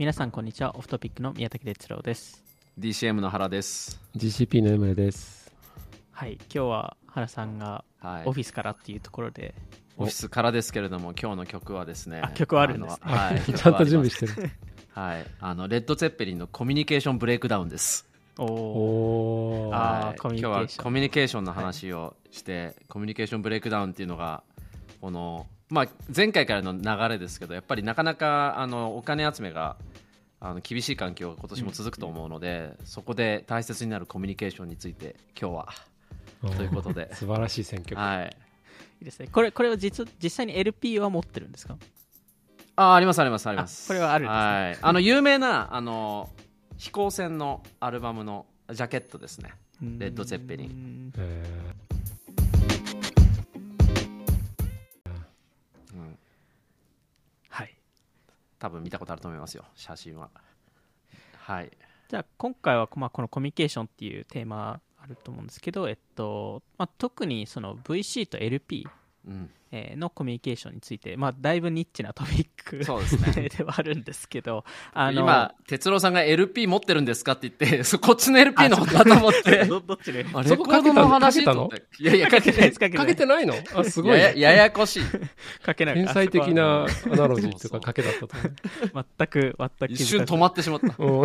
皆さんこんにちはオフトピックの宮崎哲郎です DCM の原です。GCP の M です。はい今日は原さんがはい。オフィスからっていうところで、オフィスからですけれども、今日の曲はですね。あ曲はあるんですねはい。ちゃんと準備てしてる。はい。あの、レッド・ツェッペリンのコミュニケーションブレイクダウンです。おお。はい今日はコミュニケーションの話をして、コミュニケーションブレイクダウンっていうのが、この、まあ、前回からの流れですけど、やっぱりなかなかあのお金集めがあの厳しい環境が今年も続くと思うので、そこで大切になるコミュニケーションについて、今日は。ということで。素晴らしい選曲。はい。いいですね。これこれは実実際に LP は持ってるんですか？あありますありますあります。あこれはあるんですね。はい。あの有名なあの飛行船のアルバムのジャケットですね。レッドゼッペリン多分見たことあると思いますよ写真は。はい。じゃあ今回は、まあ、このコミュニケーションっていうテーマあると思うんですけど、えっとまあ、特にその VC と LP うん。えーのコミュニケーションについて、まあ、だいぶニッチなトピックそうですね。ではあるんですけどあの今哲郎さんが LP 持ってるんですかって言って そこっちの LP の方だと思って。どどっちであそこかけたの？かけたの？いやいやかけてない。かけてないーかけてないの？あ、すごい。ね。ややこしい。かけない天才的なアナロジーとかかけだったと思う。全く全く一瞬止ままってしまった。うん。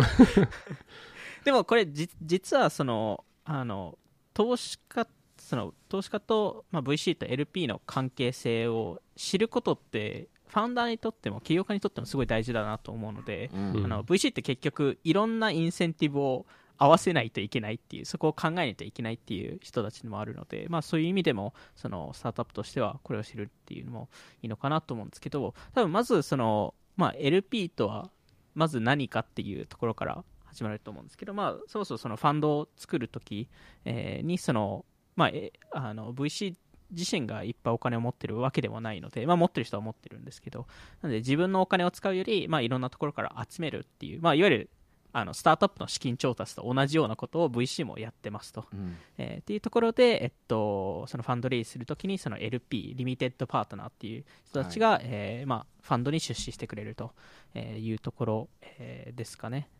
でもこれじ実はそのあの投資家その投資家と、まあ、VC と LP の関係性を知ることってファウンダーにとっても起業家にとってもすごい大事だなと思うので、うん。あの VC って結局いろんなインセンティブを合わせないといけないっていうそこを考えないといけないっていう人たちもあるので、まあ、そういう意味でもそのスタートアップとしてはこれを知るっていうのもいいのかなと思うんですけど多分まずその、まあ、LP とはまず何かっていうところから始まると思うんですけど、まあ、そもそもそのファンドを作るとき、えーにその、まあ、えあの VC 自身がいっぱいお金を持ってるわけでもないので、まあ、持ってる人は持ってるんですけどなので自分のお金を使うより、まあ、いろんなところから集めるっていう、まあ、いわゆるあのスタートアップの資金調達と同じようなことを VC もやってますと。うんえーっていうところで、えっと、そのファンドレイズするときにその LP、リミテッドパートナーっていう人たちが、えーまあ、ファンドに出資してくれるとえーいうところ、えーですかね。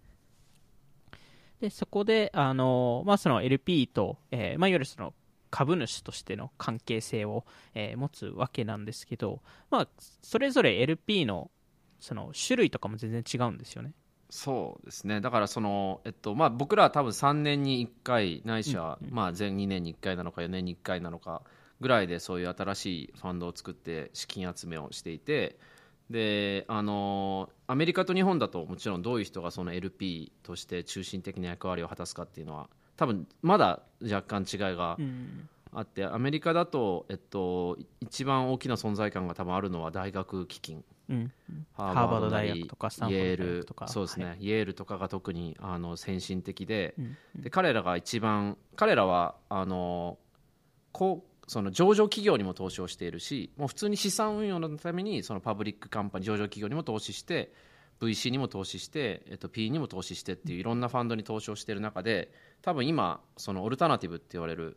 でそこで、あのまあ、その LP と、えーまあ、いわゆるその株主としての関係性を、えー持つわけなんですけど、まあ、それぞれ LP のその種類とかも全然違うんですよね。そうですねだからその、えっとまあ、僕らは多分3年に1回ないしは、まあ、全2年に1回なのか4年に1回なのかぐらいでそういう新しいファンドを作って資金集めをしていてであのアメリカと日本だともちろんどういう人がその LP として中心的な役割を果たすかっていうのは多分まだ若干違いがうん。あってアメリカだと、えっと、一番大きな存在感が多分あるのは大学基金。うん。ハハーバード大学とかイエールそうですね、はイエールとかが特にあの先進的で,、うん。で彼らが一番彼らはあのこうその上場企業にも投資をしているしもう普通に資産運用のためにその public company 上場企業にも投資して VC にも投資して、えっと、P にも投資してっていういろんなファンドに投資をしている中で多分今そのオルタナティブって言われる、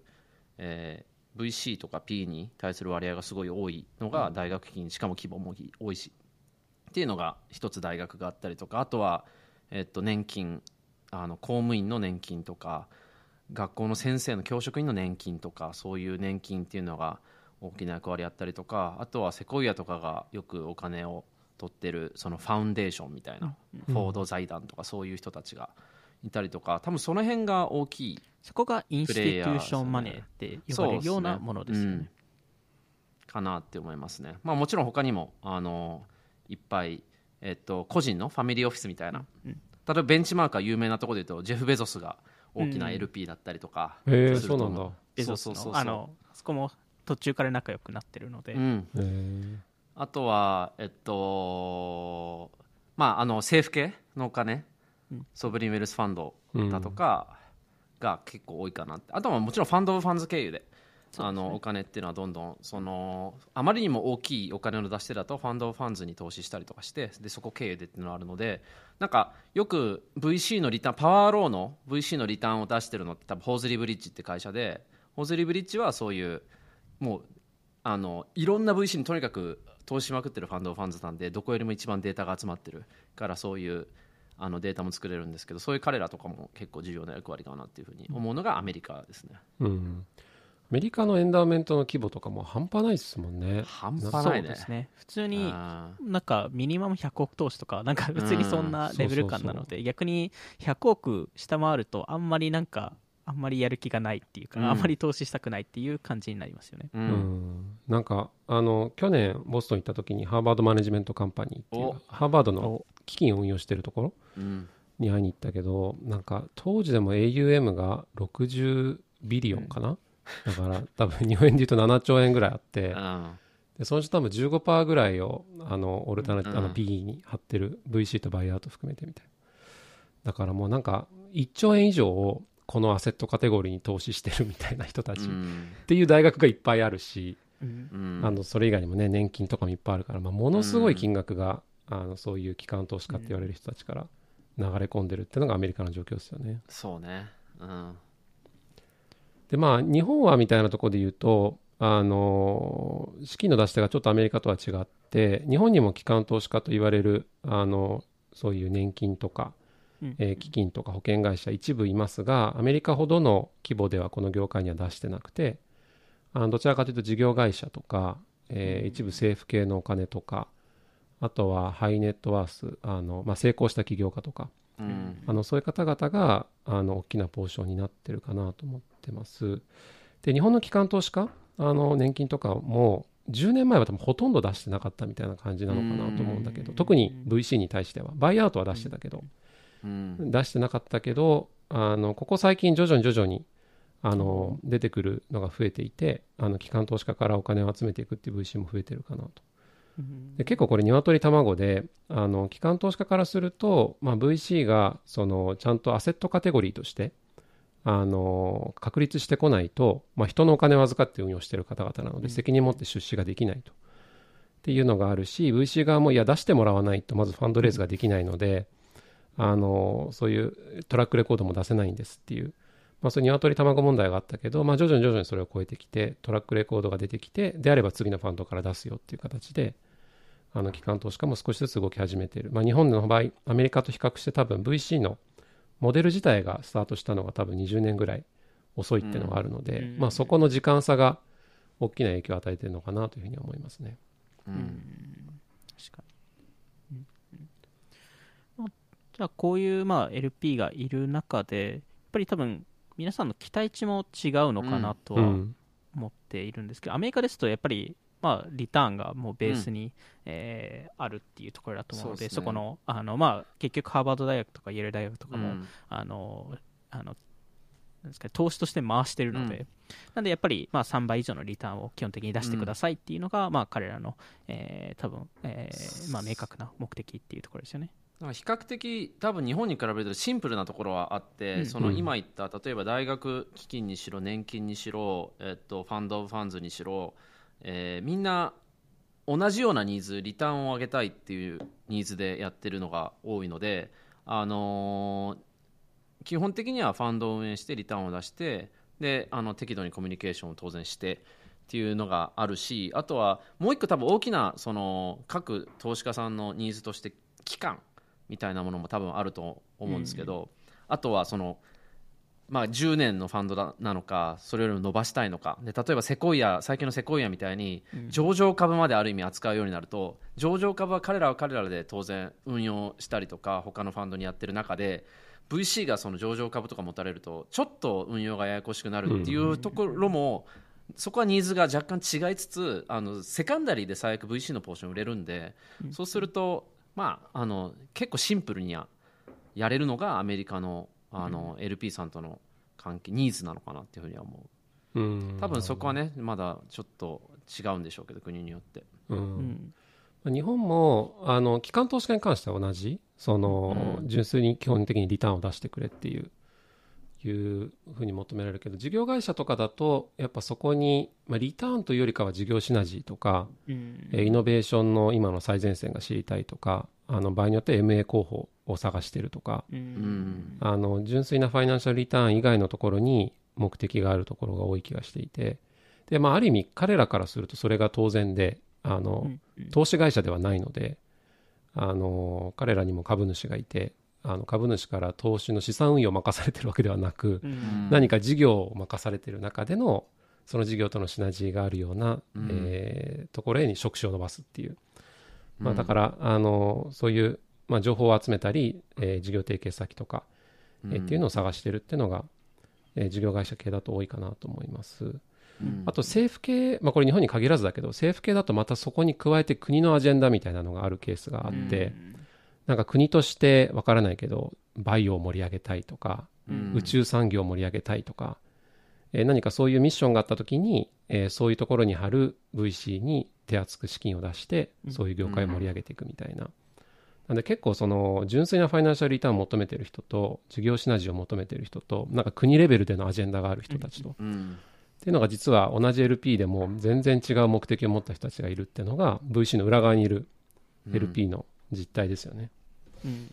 えー VC とか P に対する割合がすごい多いのが大学金しかも規模も多いしっていうのが一つ大学があったりとかあとは、えっと、年金あの公務員の年金とか学校の先生の教職員の年金とかそういう年金っていうのが大きな役割あったりとかあとはセコイアとかがよくお金を取ってるそのファウンデーションみたいな、フォード財団とかそういう人たちがいたりとか多分その辺が大きいそこがインスティテューションマネーって呼ばれるようなものですよね。うん。かなって思いますね。まあもちろん他にもあのいっぱいえっと個人のファミリーオフィスみたいな、例えばベンチマークが有名なところで言うとジェフベゾスが大きなうん。LP だったりとか、へえ、すると思そうなんだ。ベゾスそうそう。そうそうのあのそこも途中から仲良くなってるので、うん、あとはえっとまああの政府系のお金、 sovereign wealth fund だとかが結構多いかなって。あとはもちろん fund of funds 経由であのお金っていうのはどんどんそのあまりにも大きいお金の出し手だと fund of funds に投資したりとかしてでそこ経由でっていうのがあるのでなんかよく VC のリターン power law の VC のリターンを出してるのって多分 Horsley Bridge って会社でHorsley Bridge はそういうもうあのいろんな VC にとにかく投資しまくってる fund of funds なんでどこよりも一番データが集まってるからそういうあのデータも作れるんですけどそういう彼らとかも結構重要な役割かなっていうふうに思うのがアメリカですね。うん。アメリカの endowment の規模とかも半端ないですもんね。半端そうないね。ですね。普通にあなんかミニマム100億投資とかなんか普通にそんなレベル感なので逆に100億下回るとあんまりなんかあんまりやる気がないっていうか、うん。あんまり投資したくないっていう感じになりますよね。ーううんん。なんかあの去年ボストン行った時にハーバードマネジメントカンパニーっていうお。ハーバードのお基金を運用してるところうん。に会いに行ったけどなんか当時でも AUM が60ビリオンかな、だから 多分日本円で言うと7兆円ぐらいあってうんでそのうち多分15%ぐらいをあのオルタナティうん。あの PE に貼ってる VC とバイアウト含めてみたいな。だからもうなんか1兆円以上をこのアセットカテゴリーに投資してるみたいな人たちっうん。ていう大学がいっぱいあるし、うん。うん。あのそれ以外にもね年金とかもいっぱいあるから、まあ、ものすごい金額が、あのそういう機関投資家って言われる人たちから流れ込んでるっていうのがアメリカの状況ですよね。そうね。うん。でまあ日本はみたいなところで言うとあの資金の出し手がちょっとアメリカとは違って日本にも機関投資家と言われるあのそういう年金とか、うん。えー基金とか保険会社一部いますがアメリカほどの規模ではこの業界には出してなくてあのどちらかというと事業会社とか、えー一部政府系のお金とかあとはハイネットワースあの、まあ、成功した起業家とか。うん。あのそういう方々があの大きなポーションになってるかなと思ってます。で日本の機関投資家あの年金とかも10年前は多分ほとんど出してなかったみたいな感じなのかなと思うんだけどうん。特に VC に対しては。バイアウトは出してたけど。うん。出してなかったけどあのここ最近徐々に徐々にあの出てくるのが増えていてあの機関投資家からお金を集めていくっていう VC も増えてるかなと。うん。で結構これ鶏卵であの機関投資家からすると、まあ、VC がそのちゃんとアセットカテゴリーとしてあの確立してこないと、まあ、人のお金を預かって運用している方々なので責任を持って出資ができないと。っていうのがあるし VC 側もいや出してもらわないとまずファンドレイズができないのであのそういうトラックレコードも出せないんですっていう、まあ、そういう鶏卵問題があったけど、まあ、徐々に徐々にそれを超えてきてトラックレコードが出てきてであれば次のファンドから出すよっていう形であの機関投資家も少しずつ動き始めている、まあ、日本の場合アメリカと比較して多分 VC のモデル自体がスタートしたのが多分20年ぐらい遅いっていうのがあるので、うん。まあ、そこの時間差が大きな影響を与えているのかなというふうには思いますね。ううん。ん確かに、うん。じゃあこういうまあ LP がいる中でやっぱり多分皆さんの期待値も違うのかなとはうん。思っているんですけど、アメリカですとやっぱりまあリターンがもうベースに、えーあるっていうところだと思うのでね。そこのあの、まあ、結局ハーバード大学とかイェール大学とかも、うん。あのあのですかね投資として回してるので、うん。なんでやっぱりまあ3倍以上のリターンを基本的に出してくださいっていうのが、まあ彼らの、えー多分、えーまあ、明確な目的っていうところですよね。比較的多分日本に比べるとシンプルなところはあって、うん。その今言った例えば大学基金にしろ年金にしろ、えっと、ファンド・オブ・ファンズにしろ、えーみんな同じようなニーズリターンを上げたいっていうニーズでやってるのが多いので、あのー基本的にはファンドを運営してリターンを出してであの適度にコミュニケーションを当然してっていうのがあるしあとはもう一個多分大きなその各投資家さんのニーズとして期間みたいなものも多分あると思うんですけど、あとはその、まあ、10年のファンドだなのかそれよりも伸ばしたいのか。で例えばセコイア最近のセコイアみたいに上場株まである意味扱うようになると上場株は彼らは彼らで当然運用したりとか他のファンドにやってる中で VC がその上場株とか持たれるとちょっと運用がややこしくなるっていうところも、そこはニーズが若干違いつつあのセカンダリーで最悪 VC のポーション売れるんで、そうすると、まあ、あの結構シンプルにややれるのがアメリカのあの、LP さんとの関係ニーズなのかなっていうふうには思う。うん。多分そこはねまだちょっと違うんでしょうけど国によって。うん。うん。日本もあの機関投資家に関しては同じ。その、うん。純粋に基本的にリターンを出してくれっていういうふうに求められるけど事業会社とかだとやっぱそこに、まあ、リターンというよりかは事業シナジーとか、うん。えーイノベーションの今の最前線が知りたいとかあの場合によって MA 候補を探してるとかううん。んあの純粋なファイナンシャルリターン以外のところに目的があるところが多い気がしていてで、まあ、ある意味彼らからするとそれが当然であの、うん投資会社ではないのであの彼らにも株主がいてあの株主から投資の資産運用を任されてるわけではなく、うん。何か事業を任されてる中でのその事業とのシナジーがあるような、うん。えーところに触手を伸ばすっていう、まあ、うんだからあのそういう、まあ、情報を集めたり、えー事業提携先とか、えーっていうのを探してるっていうのが、えー事業会社系だと多いかなと思います。うん。あと政府系、まあ、これ日本に限らずだけど政府系だとまたそこに加えて国のアジェンダみたいなのがあるケースがあって、なんか国としてわからないけどバイオを盛り上げたいとか、うん。宇宙産業を盛り上げたいとか、えー何かそういうミッションがあった時に、えーそういうところに貼る VC に手厚く資金を出してうん。そういう業界を盛り上げていくみたいな、なんで結構その純粋なファイナンシャルリターンを求めてる人と事業シナジーを求めてる人となんか国レベルでのアジェンダがある人たちと、うん。っていうのが実は同じ LP でも全然違う目的を持った人たちがいるっていうのが VC の裏側にいる LP の実態ですよね。うん。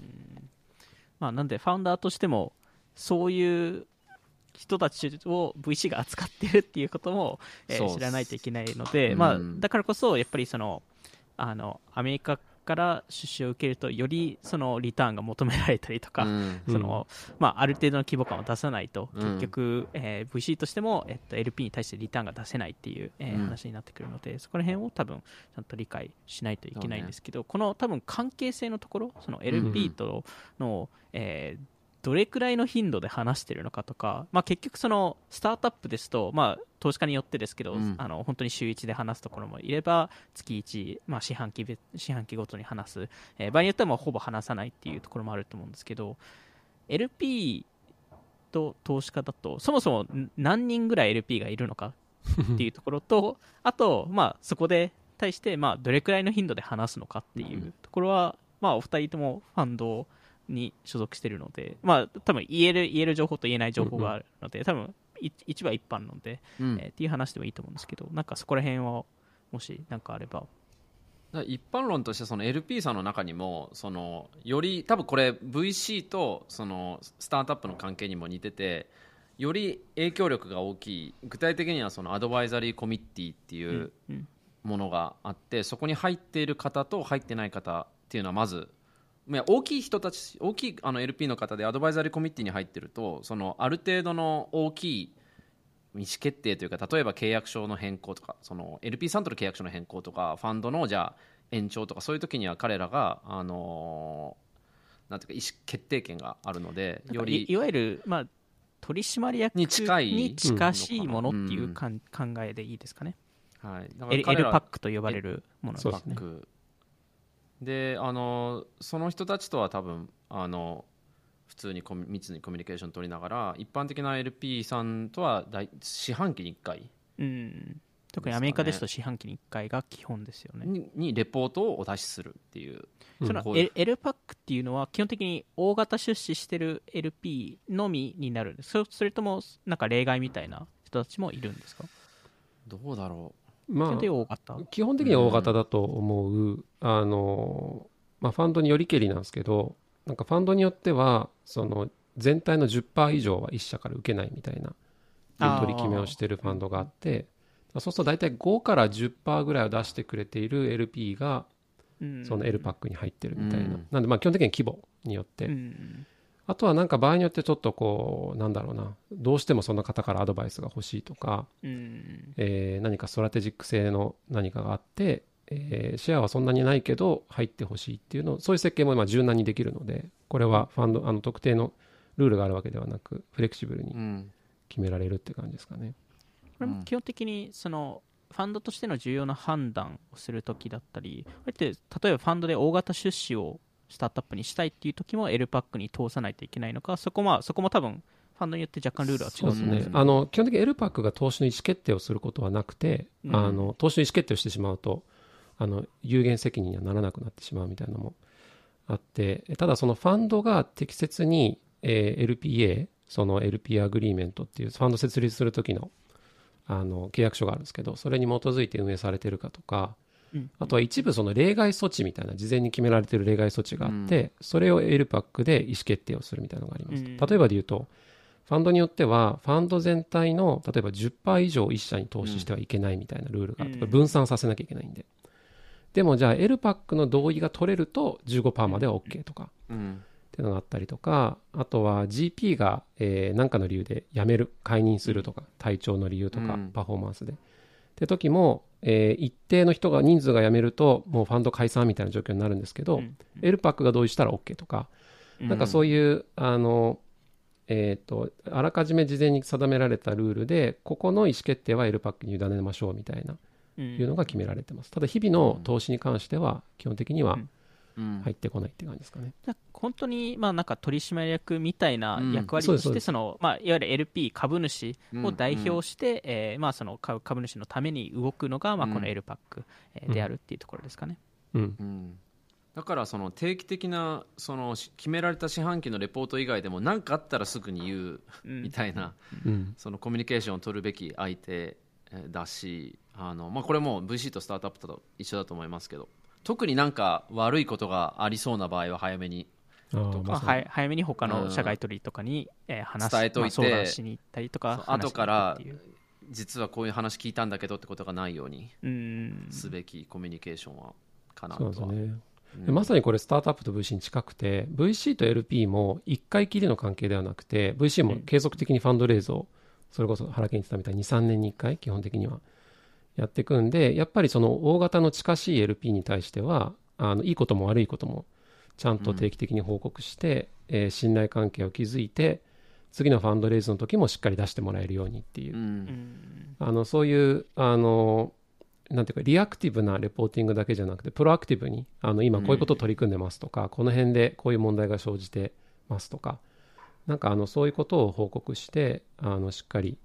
まあ、なんでファウンダーとしてもそういう人たちを VC が扱ってるっていうことも、えー知らないといけないので、うん。まあ、だからこそやっぱりそのあのアメリカから出資を受けるとよりそのリターンが求められたりとか、うん。そのまあ、ある程度の規模感を出さないと、うん。結局、えー VC としても、えっと、LP に対してリターンが出せないっていう、えーうん。話になってくるので、そこら辺を多分ちゃんと理解しないといけないんですけど、この多分関係性のところ、その LP との、えーどれくらいの頻度で話してるのかとか、まあ、結局そのスタートアップですと、まあ、投資家によってですけど、うん。あの本当に週1で話すところもいれば月1、まあ、四半期べ四半期ごとに話す、えー場合によってはもうほぼ話さないっていうところもあると思うんですけど LP と投資家だとそもそもん何人ぐらい LP がいるのかっていうところと あと、まあ、そこで対して、まあ、どれくらいの頻度で話すのかっていうところは、まあ、お二人ともファンドに所属しているので、まあ、多分言える言える情報と言えない情報があるので、多分い一は一般論で、うん。えーっていう話でもいいと思うんですけどなんかそこら辺はもし何かあれば。一般論としてその LP さんの中にもそのより多分これ VC とそのスタートアップの関係にも似ててより影響力が大きい具体的にはそのアドバイザリーコミッティっていううん。ものがあってそこに入っている方と入ってない方っていうのはまず大きい人たち大きいあの LP の方でアドバイザリーコミッティに入ってるとそのある程度の大きい意思決定というか例えば契約書の変更とかその LP さんとの契約書の変更とかファンドのじゃあ延長とかそういう時には彼らがあのなんていうか意思決定権があるのでよいいりわゆる、まあ、取締役に近いに近しいものっていうんうかん。考えでいいですかね、はい。だから L, パックと呼ばれるものですねであのその人たちとは多分あの普通にコミ密にコミュニケーション取りながら一般的な LP さんとは大四半期に1回。うん、特にアメリカですと四半期に1回が基本ですよね、ににレポートをお出しするっていう、うんそのこういう。L, L パックっていうのは基本的に大型出資してる LP のみになるんです。そそれともなんか例外みたいな人たちもいるんですか？どうだろま基本的に大型あ、基本的には大型だと思う、あのまあ、ファンドによりけりなんですけどなんかファンドによってはその全体の10%以上は1社から受けないみたいな取り決めをしてるファンドがあってそうすると大体5から10%ぐらいを出してくれている LP がうん。その L パックに入ってるみたいな、うん。なんでまあ基本的に規模によって、うんあとはなんか場合によってちょっとこうなんだろうな。どうしてもその方からアドバイスが欲しいとか、うん。えー何かストラテジック性の何かがあって、えーシェアはそんなにないけど入ってほしいっていうのそういう設計も今柔軟にできるのでこれはファンドあの特定のルールがあるわけではなくフレキシブルう、にうん。決められるって感じですかね。これも基本的にそのファンドとしての重要な判断をするときだったり、こうやって例えばファンドで大型出資をスタートアップにしたいっていう時も L パックに通さないといけないのか、そこ,、まあ、そこも多分ファンドによって若干ルールは違そううですね、うんあの基本的に L パックが投資の意思決定をすることはなくて、うん。あの投資の意思決定をしてしまうとあの有限責任にはならなくなってしまうみたいなのもあってただそのファンドが適切に、えー LPA その LP アグリーメントっていうファンド設立する時のあの契約書があるんですけどそれに基づいて運営されてるかとかうんあとは一部その例外措置みたいな事前に決められている例外措置があって、それを L パックで意思決定をするみたいなのがあります、うん。例えばで言うとファンドによってはファンド全体の例えば10%以上1社に投資してはいけないみたいなルールがあって、分散させなきゃいけないんで。でもじゃあ L パックの同意が取れると15%までは OK とか、うん。っていうのがあったりとかあとは GP が何、えー、かの理由で辞める解任するとか体調の理由とか、うん。パフォーマンスで。って時も、えー一定の人が人数が辞めるともうファンド解散みたいな状況になるんですけど、うん。エルパックが同意したら OK とか、なんかそういうあの、えー、とあらかじめ事前に定められたルールでここの意思決定はエルパックに委ねましょうみたいなうん。いうのが決められてます。ただ日々の投資に関しては基本的にはうん入ってこないって感じですかね、じゃあ本当にまあなんか取締役みたいな役割としてうんそのまあいわゆる LP 株主を代表してえーまあその株株主のために動くのがまあこの L パックえーであるっていうところですかね。うん。うん。だからその定期的なそのし決められた四半期のレポート以外でも何かあったらすぐに言ううん。みたいな、うん。そのコミュニケーションを取るべき相手えーだしあの、まあ、これも VC とスタートアップと一緒だと思いますけど特になんか悪いことがありそうな場合は早めに。まあはい早めに他の社外取りとかにえー話す伝えといて。まあ相談しに行ったりとか後から実はこういう話聞いたんだけどってことがないようにうん。すべきコミュニケーションはかなそうですね。うん。でまさにこれスタートアップと VC に近くて VC と LP も1回きりの関係ではなくて VC も継続的にファンドレイズをそれこそ原健一さんみたいに23年に1回基本的にはやっていくんでやっぱりその大型の近しい LP に対してはあのいいことも悪いこともちゃんと定期的に報告して、えー信頼関係を築いて次のファンドレイズの時もしっかり出してもらえるようにっていう。う、うん。んあのそういうあのなんていうかリアクティブなレポーティングだけじゃなくてプロアクティブにあの今こういうことを取り組んでますとか、この辺でこういう問題が生じてますとかなんかあのそういうことを報告してあのしっかり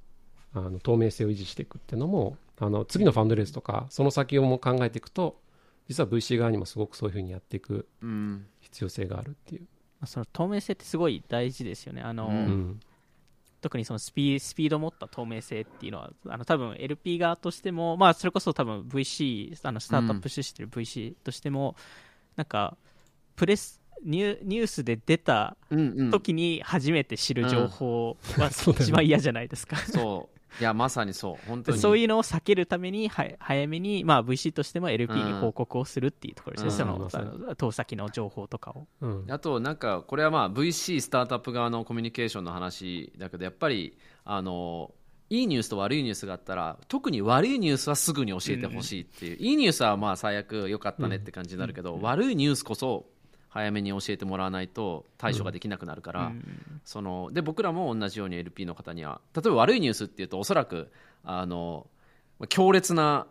あの透明性を維持していくっていうのもあの次のファンドレースとかその先をも考えていくと実は VC 側にもすごくそういうふうにやっていくうん。必要性があるっていう、まあその透明性ってすごい大事ですよね。あのうん。うん特にそのスピスピードを持った透明性っていうのはあの多分 LP 側としても、まあ、それこそ多分 VC あのスタートアップ主してる VC としても、なんかプレスニュニュースで出たうんうん。時に初めて知る情報は 一番嫌じゃないですか。そういやまさにそう。本当に。そういうのを避けるためには早めに、まあ、VC としても LP にうん。報告をするっていうところですね、うん。その投先の情報とかを。うん。あとなんかこれはまあ VC スタートアップ側のコミュニケーションの話だけどやっぱりあのいいニュースと悪いニュースがあったら特に悪いニュースはすぐに教えてほしいっていう、いいニュースはまあ最悪良かったねって感じになるけど、悪いニュースこそ早めに教えてもらわないと対処ができなくなるから、うん。そので僕らも同じように LP の方には例えば悪いニュースっていうとおそらくあの強烈な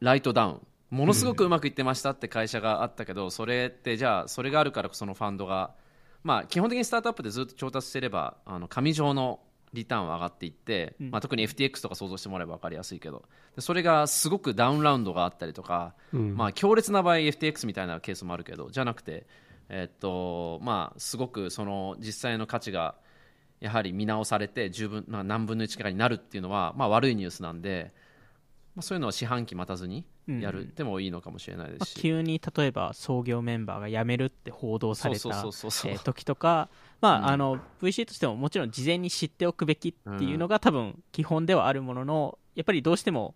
ライトダウンものすごくうまくいってましたって会社があったけど、それってじゃあそれがあるからそのファンドが、まあ、基本的にスタートアップでずっと調達してればあの紙状のリターンは上がっていって、うん。まあ、特に FTX とか想像してもらえば分かりやすいけどでそれがすごくダウンラウンドがあったりとか、うん。まあ、強烈な場合 FTX みたいなケースもあるけどじゃなくて、えっとまあ、すごくその実際の価値がやはり見直されて十分、まあ、何分の1かになるっていうのは、まあ、悪いニュースなんで、まあ、そういうのは四半期待たずにやるってもいいのかもしれないでまあすし、急に例えば創業メンバーが辞めるって報道された時とか、まあうん。あの VC としてももちろん事前に知っておくべきっていうのが多分基本ではあるもののやっぱりどうしても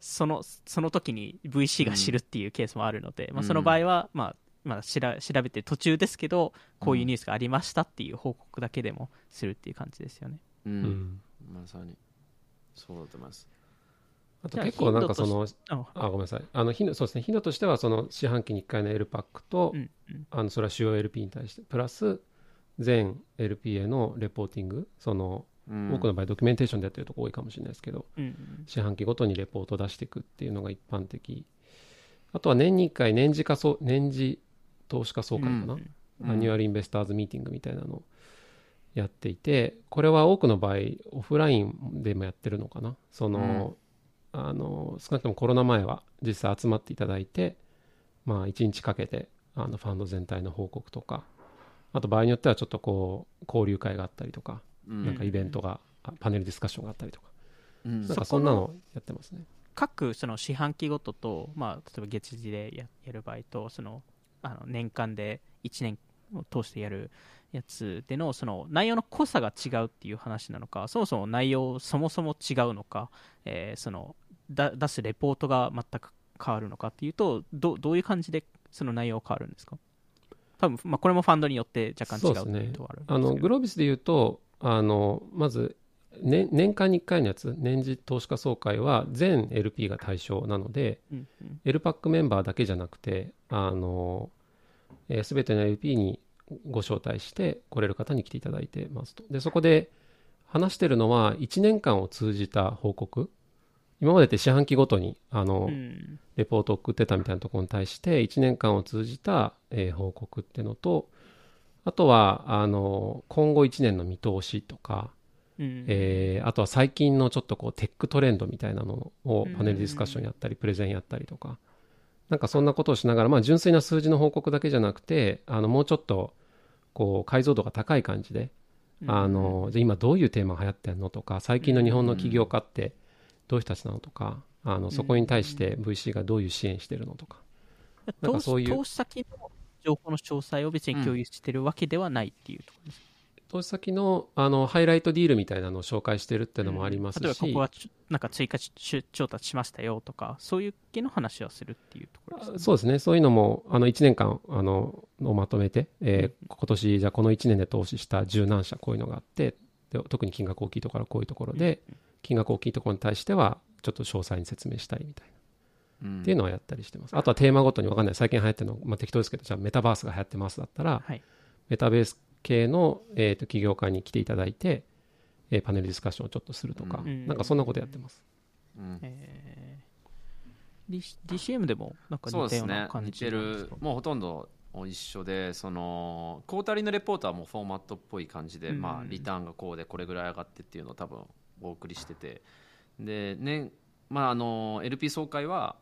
そのその時に VC が知るっていうケースもあるので、まあ、その場合は、まあまあ、しら調べて途中ですけどこういうニュースがありましたっていう報告だけでもするっていう感じですよね。うん。うん。まさに。そうだと思います。あと結構なんかそのああごめんなさい。あの頻度そうですね。頻度としてはその四半期に1回の L パックと、うんうん。あのそれは主要 LP に対してプラス全 LP へのレポーティングその、うん。多くの場合ドキュメンテーションでやってるとこ多いかもしれないですけどうんうん。四半期ごとにレポートを出していくっていうのが一般的。あとは年に1回年次仮想年次投資家総会かな、うん annual investors meeting みたいなのをやっていてこれは多くの場合オフラインでもやってるのかな？その、あの少なくともコロナ前は実際集まっていただいてまあ1日かけてあのファンド全体の報告とかあと場合によってはちょっとこう交流会があったりとか、うん。なんかイベントがあパネルディスカッションがあったりとか、うん。なんかそんなのやってますね。各その四半期ごとと、まあ、例えば月次でややる場合とそのあの年間で1年を通してやるやつでのその内容の濃さが違うっていう話なのかそもそも内容そもそも違うのか、えーその出すレポートが全く変わるのかっていうとどどういう感じでその内容変わるんですか？多分、まあ、これもファンドによって若干違うっていうとあるんですけど。あのグロービスで言うとあのまず、ね、年間に1回のやつ年次投資家総会は全 LP が対象なのでうんうん。LPAC メンバーだけじゃなくてあの、えー、全ての LP にご招待して来れる方に来ていただいてますと。でそこで話してるのは1年間を通じた報告。今までって四半期ごとにあの、うん。レポートを送ってたみたいなところに対して1年間を通じた、えー報告ってのとあとはあの今後1年の見通しとか、うん。えーあとは最近のちょっとこうテックトレンドみたいなのをうん。パネルディスカッションやったりプレゼンやったりとか。なんかそんなことをしながら、まあ、純粋な数字の報告だけじゃなくてあのもうちょっとこう解像度が高い感じであのじゃあ今どういうテーマが流行ってんのとか最近の日本の起業家ってどういう人たちなのとかあのそこに対して VC がどういう支援してるのとか。なんか投そういう資投資先の情報の詳細を別に共有してるわけではないっていうところです、投資先のあのハイライトディールみたいなのを紹介してるっていうのもありますし、例えばここはちょなんか追加し調達しましたよとかそういう系の話はするっていうところです、ね、そうですね。そういうのもあの1年間あのをまとめて、えー今年じゃあこの1年で投資した十何社こういうのがあってで特に金額大きいところはこういうところで、金額大きいところに対してはちょっと詳細に説明したいみたいな。うん。っていうのはやったりしてます。あとはテーマごとに分かんない。最近流行ってるの、まあ、適当ですけど、じゃあメタバースが流行ってますだったら、はい。メタベース系の、えー、と起業家に来ていただいて、えーパネルディスカッションをちょっとするとか、うん。なんかそんなことやってます。うん。えー。DCM でもなんかそうです似たようなね似感じてる。もうほとんど一緒でそのクォータリーのレポートはもうフォーマットっぽい感じで、うん。まあ、リターンがこうでこれぐらい上がってっていうのを多分お送りしてて。で、ねまあ、あの LP 総会は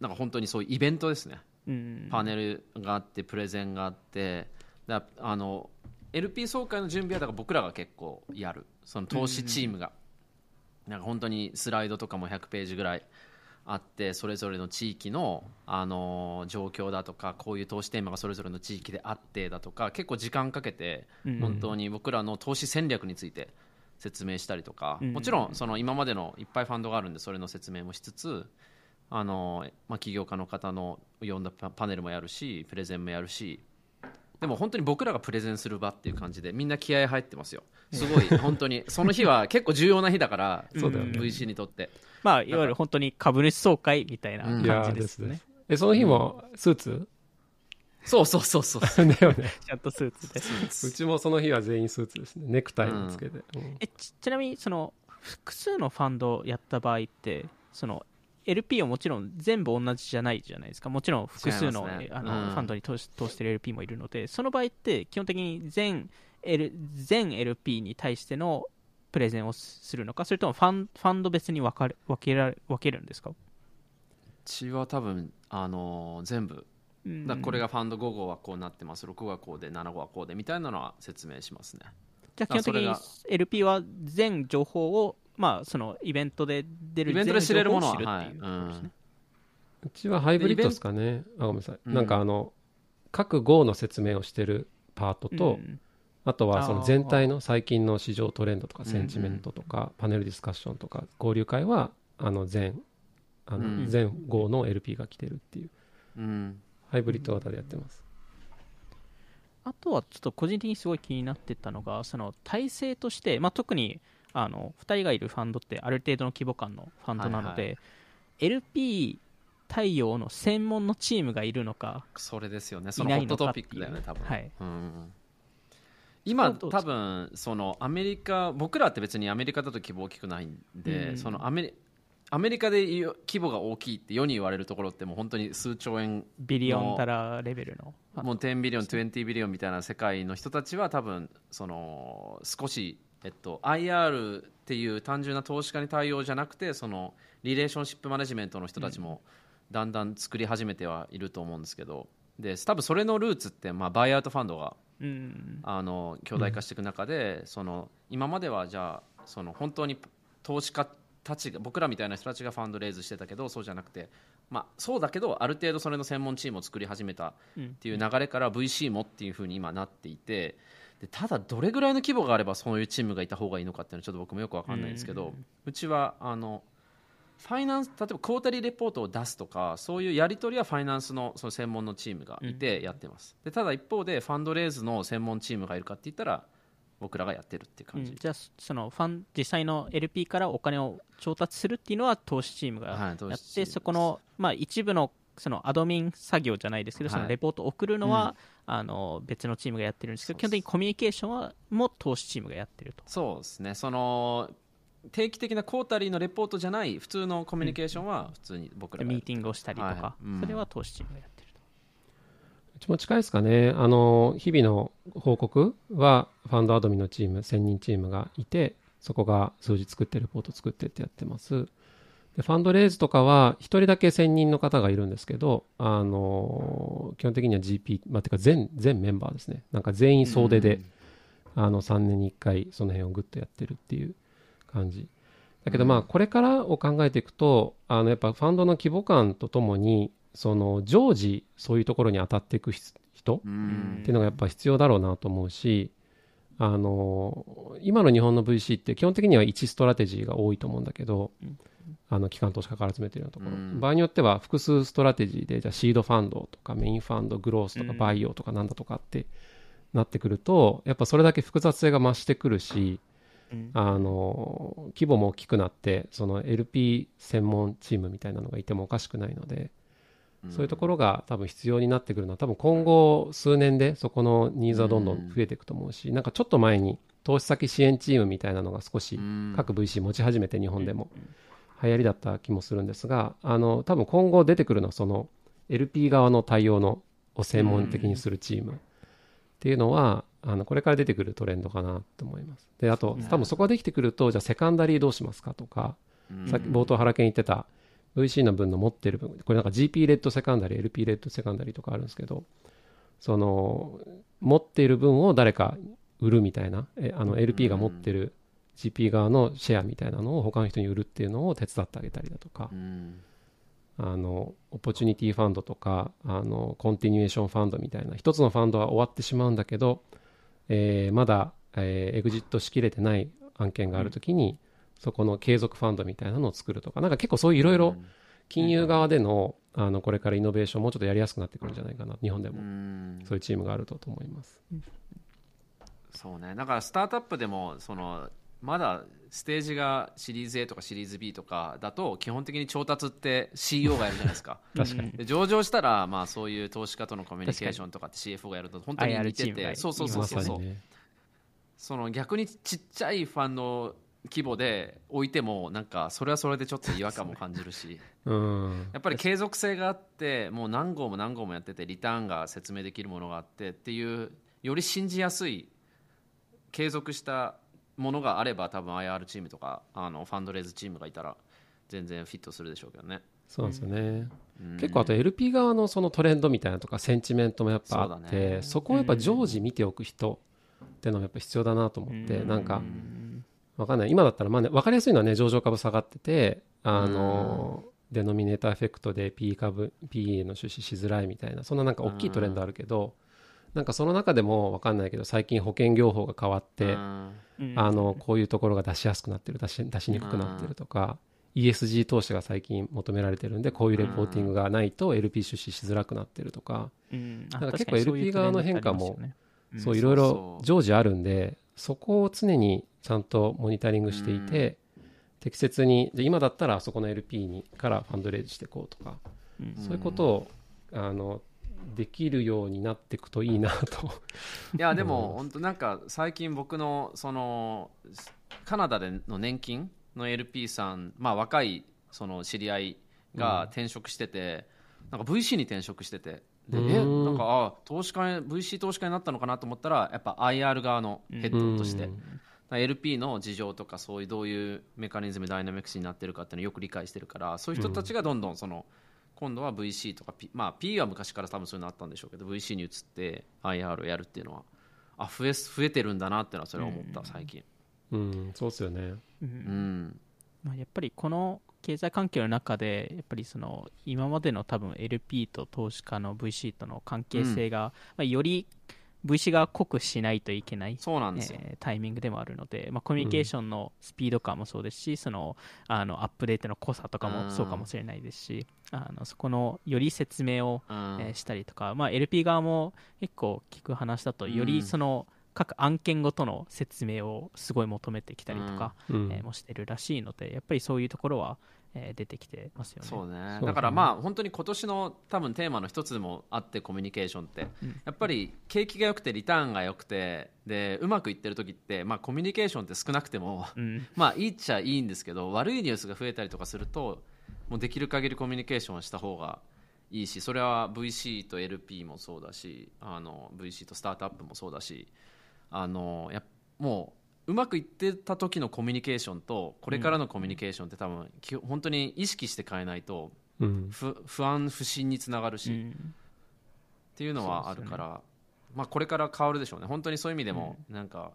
なんか本当にそういうイベントですね。うん。パネルがあってプレゼンがあってだあの LP 総会の準備はだから僕らが結構やる。その投資チームが、なんか本当にスライドとかも100ページぐらいあってそれぞれの地域の、あの状況だとかこういう投資テーマがそれぞれの地域であってだとか結構時間かけてうん本当に僕らの投資戦略について説明したりとか、うん。もちろんその今までのいっぱいファンドがあるんでそれの説明もしつつあの、まあ、起業家の方の呼んだパパネルもやるしプレゼンもやるしでも本当に僕らがプレゼンする場っていう感じでみんな気合入ってますよ。すごい本当に。その日は結構重要な日だからそうだよね VC にとって。まあいわゆる本当に株主総会みたいなうん。感じですね、え、その日もスーツ、そうそうそうそう。だよね。ちゃんとスーツで。うちもその日は全員スーツですね。ネクタイもつけて。うん。えちちなみにその複数のファンドやった場合ってその LP はもちろん全部同じじゃないじゃないですか。もちろん複数の,、ね。あのうん。ファンドに投資投してる LP もいるのでその場合って基本的に全,、L、全 LP に対してのプレゼンをするのかそれともファンファンド別に分かれ分けられ分けるんですか、うちは多分あの全部。うん。だこれがファンド5号はこうなってます。6号はこうで7号はこうでみたいなのは説明しますね。じゃあ基本的にあ LP は全情報をまあそのイベントで出るイベントで知れるものは全情報を知るっていうところですね。うちはハイブリッドですかね。あ、ごめんなさい。うん。なんかあの、各号の説明をしてるパートと、うん。あとはその全体の最近の市場トレンドとかセンチメントとかパネルディスカッションとか交流会はあの全あのうん。全号の LP が来てるっていう。うん。ハイブリッド型でやってます。あとはちょっと個人的にすごい気になってたのがその体制として、まあ、特にあの2人がいるファンドってある程度の規模感のファンドなので、はいは LP 対応の専門のチームがいるのかそれですよね。そのホットトピックだよね多分、はい。うん今多分そのアメリカ僕らって別にアメリカだと規模大きくないんで、うん。そのアメリアメリカで規模が大きいって世に言われるところってもう本当に数兆円 billion dol lar レベルの。あもう10 billion、20 billion みたいな世界の人たちは多分その少し、えっと、IR っていう単純な投資家に対応じゃなくてその relationship management の人たちもだんだん作り始めてはいると思うんですけど。で多分それのルーツって、まあ、バイアウトファンドがうんあの巨大化していく中で、その今まではじゃあその本当に投資家たちが僕らみたいな人たちがファンドレイズしてたけどそうじゃなくて、まあ、そうだけどある程度それの専門チームを作り始めたうんっていう流れから VC もっていうふうに今なっていてでただどれぐらいの規模があればそういうチームがいた方がいいのかっていうのはちょっと僕もよく分かんないんですけど、うちはあのファイナンス例えばクォータリーレポートを出すとかそういうやり取りはファイナンスのその専門のチームがいてやってます、でただ一方でファンドレイズの専門チームがいるかって言ったら僕らがやってるっていう感じ、うん。じゃあそのファン実際の LP からお金を調達するっていうのは投資チームがやっ資チームです。てそこの、まあ、一部のそのアドミン作業じゃないですけど、はい。そのレポートを送るのは、あの別のチームがやってるんですけど基本的にコミュニケーションはも投資チームがやってると。そうですね。その定期的なクォータリーのレポートじゃない普通のコミュニケーションは普通に僕らがミーティングをしたりとか、はい。うん。それは投資チームがやってると。うちも近いですかね。あの、日々の報告は、ファンドアドミのチーム、1000人チームがいて、そこが数字作って、レポート作ってってやってます。で、ファンドレイズとかは、一人だけ1000人の方がいるんですけど、あの、基本的には GP、まあ、てか全、全メンバーですね。なんか全員総出で、あの、3年に1回、その辺をグッとやってるっていう感じ。だけどまあ、これからを考えていくと、あの、やっぱファンドの規模感とともに、その、常時、そういうところに当たっていく人うんっていうのがやっぱ必要だろうなと思うし、あの、今の日本の VC って基本的には1 strategy が多いと思うんだけど、あの、機関投資家から集めてるようなところ。うん。場合によっては複数 strategy で、じゃあシードファンドとかメインファンド、グロースとかうん。バイオとかなんだとかってなってくると、やっぱそれだけ複雑性が増してくるし、うん。あの規模も大きくなってその LP 専門チームみたいなのがいてもおかしくないので、そういうところが多分必要になってくるのは多分今後数年でそこのニーズはどんどん増えていくと思うし、なんかちょっと前に投資先支援チームみたいなのが少しうん。各 VC 持ち始めて日本でも流行りだった気もするんですがあの多分今後出てくるのはその LP 側の対応のを専門的にするチーム。っていうのはあのこれから出てくるトレンドかなと思います。であと多分そこができてくるとじゃあセカンダリーどうしますかとかうん。さっき冒頭原健言ってた VC の分の持ってる分これなんか GP レッドセカンダリー LP レッドセカンダリーとかあるんですけどその持っている分を誰か売るみたいなえあの LP が持ってる GP 側のシェアみたいなのを他の人に売るっていうのを手伝ってあげたりだとかうん。あの opportunity fund とかあの continuation fund みたいな一つのファンドは終わってしまうんだけど、えーまだ、えーエグジットしきれてない案件があるときに、そこの継続ファンドみたいなのを作るとかなんか結構そういういろいろ金融側でのあのこれからイノベーションもうちょっとやりやすくなってくるんじゃないかな日本でうもん。そういうチームがあるとと思います。そうね。だからスタートアップでもそのまだステージがシリーズ A とかシリーズ B とかだと基本的に調達って CEO がやるじゃないですか。確か上場したらまあそういう投資家とのコミュニケーションとかって CFO がやると本当に似ててそうそうそうまそう。ね。その逆にちっちゃいファンの規模で置いてもなんかそれはそれでちょっと違和感も感じるし。うん。やっぱり継続性があってもう何号も何号もやっててリターンが説明できるものがあってっていうより信じやすい継続したものがあれば多分 IR チームとかあのファンドレイズチームがいたら全然フィットするでしょうけどね。そうですよね、うん。結構あと LP 側のそのトレンドみたいなのとかセンチメントもやっぱあってね。そこをやっぱ常時見ておく人っていうのもやっぱ必要だなと思って、うん。なんかわかんない。今だったらまあ、ね、分かりやすいのはね上場株下がっててあのデノミネーターエフェクトで P 株 PE の出資しづらいみたいなそんななんか大きいトレンドあるけどなんかその中でも分かんないけど最近保険業法が変わって、あのこういうところが出しやすくなってる出し出しにくくなってるとか ESG 投資が最近求められてるんでこういうレポーティングがないと LP 出資しづらくなってるとかなんか結構 LP 側の変化もそういろいろ常時あるんでそこを常にちゃんとモニタリングしていて適切にじゃあ今だったらあそこの LP にからファンドレイズしていこうとかうん。そういうことをあのできるようになっていくといいなと。いやでも本当なんか最近僕のそのカナダでの年金の LP さん、まあ、若いその知り合いが転職してて、なんか VC に転職してて。でうん。えなんかあ投資家に VC 投資家になったのかなと思ったらやっぱ IR 側のヘッドとして、LP の事情とかそういうどういうメカニズムダイナミクスになってるかっていうのをよく理解してるからそういう人たちがどんどんその、今度は VC とか、P まあ、P は昔から多分そういうのあったんでしょうけど VC に移って IR をやるっていうのはあ増え増えてるんだなっていうのはそれは思った、最近、うんそうっすよね。うん。うん。まあ、やっぱりこの経済環境の中でやっぱりその今までの多分 LP と投資家の VC との関係性が、まあ、より VC が濃くしないといけないそうなんですよ、えータイミングでもあるので、まあ、コミュニケーションのスピード感もそうですし、そのあのアップデートの濃さとかもそうかもしれないですし、あのそこのより説明を、うん。えーしたりとか、まあ、LP 側も結構聞く話だと、ようん。りその各案件ごとの説明をすごい求めてきたりとか、うん。えーもしてるらしいので、やっぱりそういうところは、えー出てきてますよね。そうね。だからまあ本当に今年の多分テーマの一つでもあってコミュニケーションって、うん。やっぱり景気が良くてリターンが良くてでうまくいってる時って、まあ、コミュニケーションって少なくてもうん。まあいいっちゃいいんですけど悪いニュースが増えたりとかするともうできる限りコミュニケーションはした方がいいしそれは VC と LP もそうだしあの VC とスタートアップもそうだしあのやっもううまくいってた時のコミュニケーションとこれからのコミュニケーションって多分き本当に意識して変えないとうん。不不安不信につながるし、っうん。ていうのはあるから、まあ、これから変わるでしょうね。本当にそういう意味でも、なんか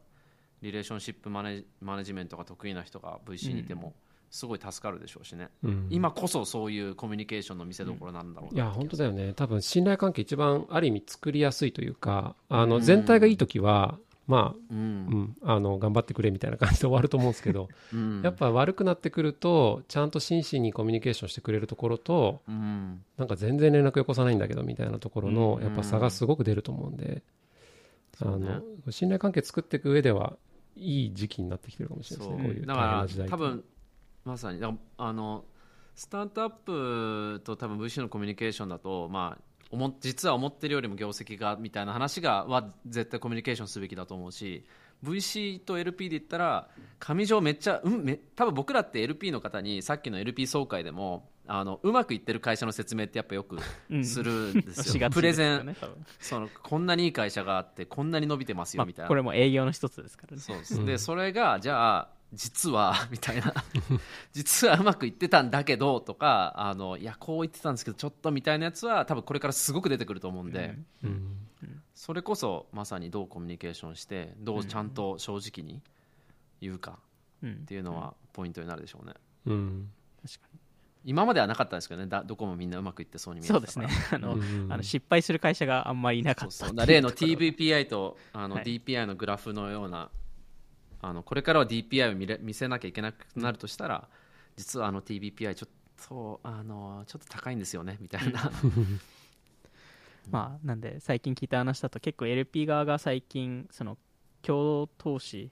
リレーションシップマネマネジメントが得意な人が VC にいてもすごい助かるでしょうしね、うん。今こそそういうコミュニケーションの見せ所なんだろうないや本当だよね。多分信頼関係一番ある意味作りやすいというかあうん。の全体がいい時はまあううんん、あの頑張ってくれみたいな感じで終わると思うんですけど、うん。やっぱ悪くなってくるとちゃんと真摯にコミュニケーションしてくれるところとうん。なんか全然連絡よこさないんだけどみたいなところのうん。やっぱ差がすごく出ると思うんで、うね。の信頼関係作っていく上ではいい時期になってきてるかもしれないですね。こういう大変だからな時代多分まさに。あのスタートアップと多分 VC のコミュニケーションだと、まあ、思っ実は思ってるよりも業績がみたいな話がは絶対コミュニケーションすべきだと思うし VC と LP で言ったら上条めっちゃ、うん、め多分僕らって LP の方にさっきの LP 総会でもあのうまくいってる会社の説明ってやっぱよくうん。するんですよ、しがちプレゼンねそのこんなにいい会社があってこんなに伸びてますよまみたいな、あこれも営業の一つですからね。そうです、うん。でそれがじゃあ実は みたいな。実はうまくいってたんだけどとかあのいやこう言ってたんですけどちょっとみたいなやつは多分これからすごく出てくると思うんで、うん。うん。それこそまさにどうコミュニケーションしてどうちゃんと正直に言うかうん。っていうのはポイントになるでしょうね。うん。確かに。今まではなかったんですけどねだどこもみんなうまくいってそうに見えてそうですたからね。あの、うん。あの失敗する会社があんまりいなかった例の TVPI とあのはい。DPI のグラフのような、あのこれからは DPI を見れ見せなきゃいけなくなるとしたら実はあの TVPI ちょっとあのちょっと高いんですよねみたいな。まあなんで最近聞いた話だと結構 LP 側が最近その共同投資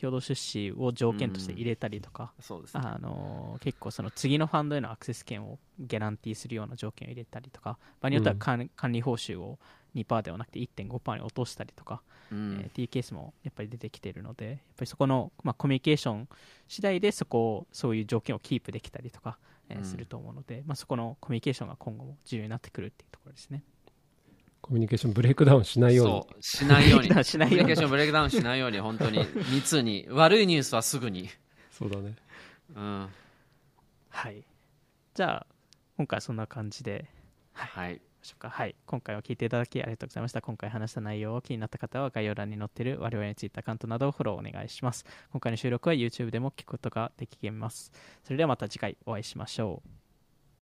共同出資を条件として入れたりとか、そうあの結構その次のファンドへのアクセス権をギャランティーするような条件を入れたりとか場合によっては管,、管理報酬を2%ではなくて1.5%に落としたりとか、うん。えーっていうケースもやっぱり出てきているのでやっぱりそこの、まあ、コミュニケーション次第でそこをそういう条件をキープできたりとか、えーうん。すると思うので、まあ、そこのコミュニケーションが今後も重要になってくるっていうところですね。コミュニケーションブレイクダウンしないように。そうしないように。しないように。コミュニケーションブレイクダウンしないように本当に密に悪いニュースはすぐに、そうだね。うん、はい、じゃあ今回はそんな感じで。はいましょうか。はい。今回は聞いていただきありがとうございました。今回話した内容を気になった方は概要欄に載っている我々についたアカウントなどをフォローお願いします。今回の収録は YouTube でも聞くことができます。それではまた次回お会いしましょう。